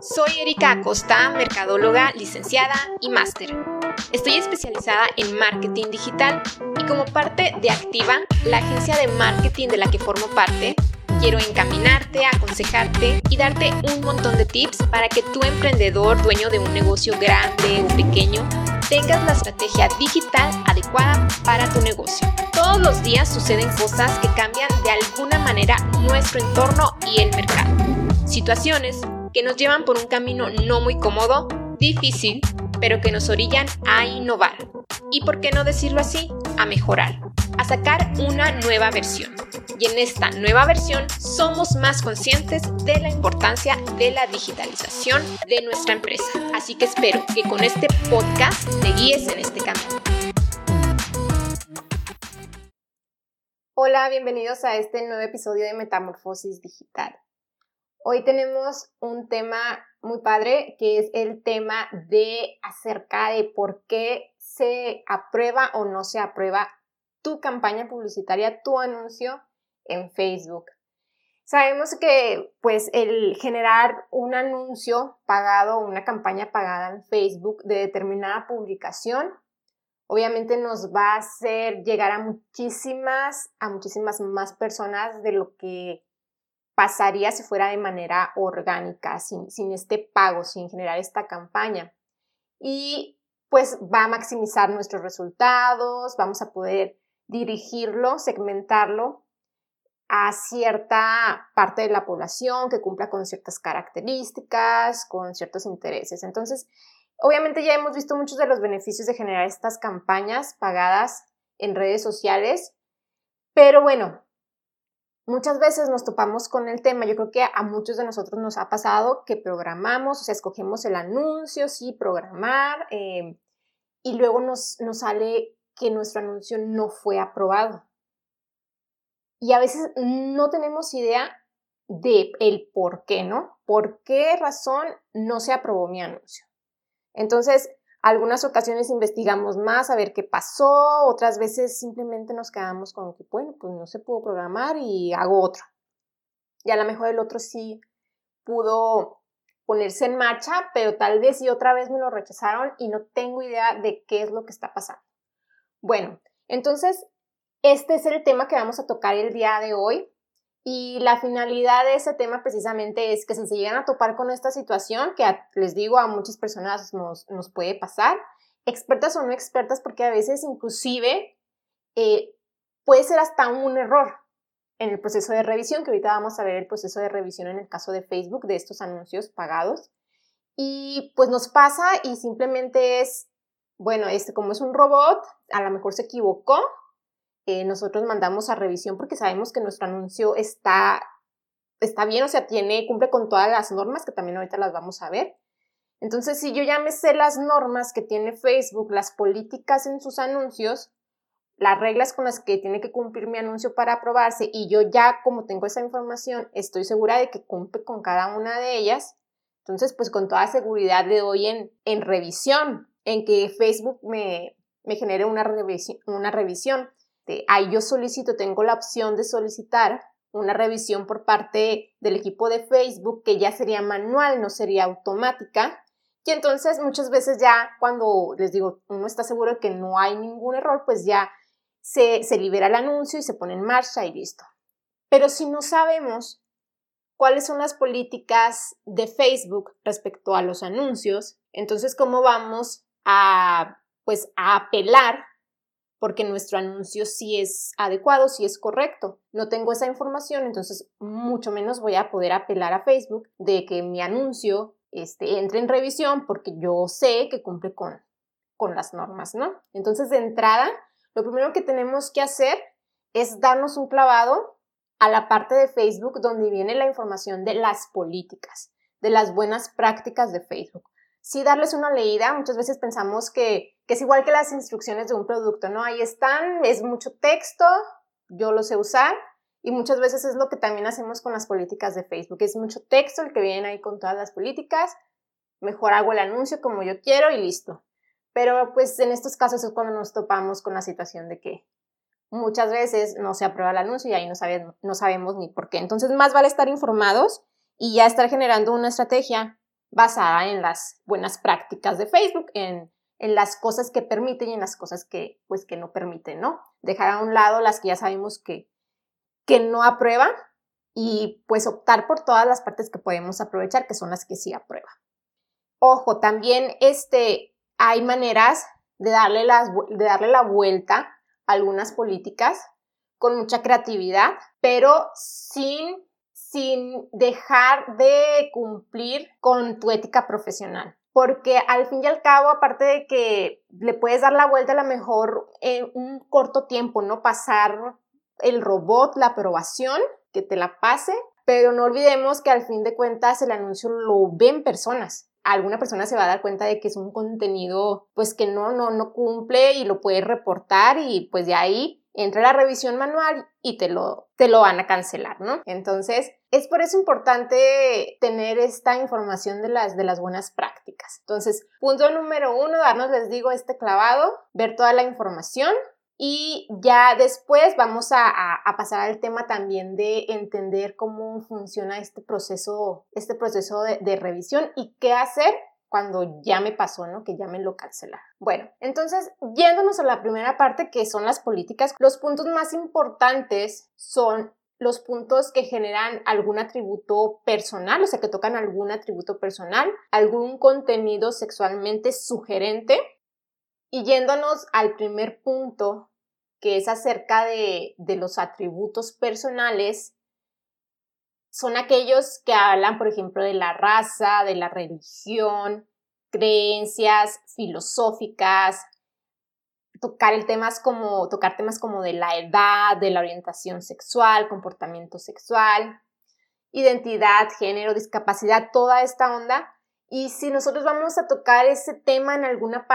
Soy Erika Acosta, mercadóloga, licenciada y máster. Estoy especializada en marketing digital y como parte de Activa, la agencia de marketing de la que formo parte, quiero encaminarte, aconsejarte y darte un montón de tips para que tu emprendedor, dueño de un negocio grande o pequeño, tengas la estrategia digital adecuada para tu negocio. Todos los días suceden cosas que cambian de alguna manera nuestro entorno y el mercado. Situaciones que nos llevan por un camino no muy cómodo, difícil, pero que nos orillan a innovar. Y por qué no decirlo así, a mejorar, a sacar una nueva versión. Y en esta nueva versión somos más conscientes de la importancia de la digitalización de nuestra empresa. Así que espero que con este podcast te guíes en este camino. Hola, bienvenidos a este nuevo episodio de Metamorfosis Digital. Hoy tenemos un tema muy padre que es el tema de acerca de por qué se aprueba o no se aprueba tu campaña publicitaria, tu anuncio en Facebook. Sabemos que pues el generar un anuncio pagado, una campaña pagada en Facebook de determinada publicación, obviamente nos va a hacer llegar a muchísimas, a muchísimas más personas de lo que pasaría si fuera de manera orgánica, sin, sin este pago, sin generar esta campaña. Y pues va a maximizar nuestros resultados, vamos a poder dirigirlo, segmentarlo a cierta parte de la población que cumpla con ciertas características, con ciertos intereses. Entonces, obviamente ya hemos visto muchos de los beneficios de generar estas campañas pagadas en redes sociales, pero bueno, muchas veces nos topamos con el tema, yo creo que a muchos de nosotros nos ha pasado que programamos, o sea, escogemos el anuncio, sí, programar, eh, y luego nos, nos sale que nuestro anuncio no fue aprobado. Y a veces no tenemos idea de el por qué, ¿no? ¿Por qué razón no se aprobó mi anuncio? Entonces, algunas ocasiones investigamos más a ver qué pasó, otras veces simplemente nos quedamos con que, bueno, pues no se pudo programar y hago otro. Y a lo mejor el otro sí pudo ponerse en marcha, pero tal vez y otra vez me lo rechazaron y no tengo idea de qué es lo que está pasando. Bueno, entonces este es el tema que vamos a tocar el día de hoy. Y la finalidad de ese tema precisamente es que si se llegan a topar con esta situación, que les digo a muchas personas nos, puede pasar, expertas o no expertas, porque a veces inclusive eh, puede ser hasta un error en el proceso de revisión, que ahorita vamos a ver el proceso de revisión en el caso de Facebook de estos anuncios pagados. Y pues nos pasa y simplemente es, bueno, este como es un robot, a lo mejor se equivocó eh, nosotros mandamos a revisión porque sabemos que nuestro anuncio está, está bien, o sea, tiene, cumple con todas las normas, que también ahorita las vamos a ver. Entonces, si yo ya me sé las normas que tiene Facebook, las políticas en sus anuncios, las reglas con las que tiene que cumplir mi anuncio para aprobarse y yo ya como tengo esa información, estoy segura de que cumple con cada una de ellas, entonces pues con toda seguridad le doy en, en revisión, en que Facebook me, me genere una, revisión, una revisión. Este, ahí yo solicito, tengo la opción de solicitar una revisión por parte del equipo de Facebook que ya sería manual, no sería automática. Y entonces muchas veces ya cuando les digo, uno está seguro de que no hay ningún error, pues ya se, se libera el anuncio y se pone en marcha y listo. Pero si no sabemos cuáles son las políticas de Facebook respecto a los anuncios, entonces cómo vamos a pues a apelar porque nuestro anuncio sí es adecuado, sí es correcto. No tengo esa información, entonces mucho menos voy a poder apelar a Facebook de que mi anuncio este, entre en revisión porque yo sé que cumple con, con las normas, ¿no? Entonces, de entrada, lo primero que tenemos que hacer es darnos un clavado a la parte de Facebook donde viene la información de las políticas, de las buenas prácticas de Facebook sí darles una leída. Muchas veces pensamos que, es igual que las instrucciones de un producto, ¿no? Ahí están, es mucho texto, yo lo sé usar y muchas veces es lo que también hacemos con las políticas de Facebook. Es mucho texto el que viene ahí con todas las políticas. Mejor hago el anuncio como yo quiero y listo. Pero pues en estos casos es cuando nos topamos con la situación de que muchas veces no se aprueba el anuncio y ahí no, no sabemos ni por qué. Entonces más vale estar informados y ya estar generando una estrategia basada en las buenas prácticas de Facebook, en, en las cosas que permiten y en las cosas que, pues, que no permiten, ¿no? Dejar a un lado las que ya sabemos que, que no aprueban y pues optar por todas las partes que podemos aprovechar, que son las que sí aprueban. Ojo, también este, hay maneras de darle, las, de darle la vuelta a algunas políticas con mucha creatividad, pero sin, sin dejar de cumplir con tu ética profesional. Porque al fin y al cabo, aparte de que le puedes dar la vuelta a lo mejor en un corto tiempo, ¿no? Pasar el robot, la aprobación, que te la pase, pero no olvidemos que al fin de cuentas el anuncio lo ven personas alguna persona se va a dar cuenta de que es un contenido pues que no, no, no cumple y lo puede reportar y pues de ahí entra la revisión manual y te lo, te lo van a cancelar, ¿no? Entonces, es por eso importante tener esta información de las, de las buenas prácticas. Entonces, punto número uno, darnos, les digo, este clavado, ver toda la información, y ya después vamos a, pasar al tema también de entender cómo funciona este proceso, este proceso de, revisión y qué hacer cuando ya me pasó, ¿no? Que ya me lo cancelaron. Bueno, entonces, yéndonos a la primera parte, que son las políticas, los puntos más importantes son los puntos que generan algún atributo personal, o sea, que tocan algún atributo personal, algún contenido sexualmente sugerente, y yéndonos al primer punto, que es acerca de, los atributos personales, son aquellos que hablan, por ejemplo, de la raza, de la religión, creencias filosóficas, tocar el temas como tocar temas como de la edad, de la orientación sexual, comportamiento sexual, identidad, género, discapacidad, toda esta onda. Y si nosotros vamos a tocar ese tema en alguna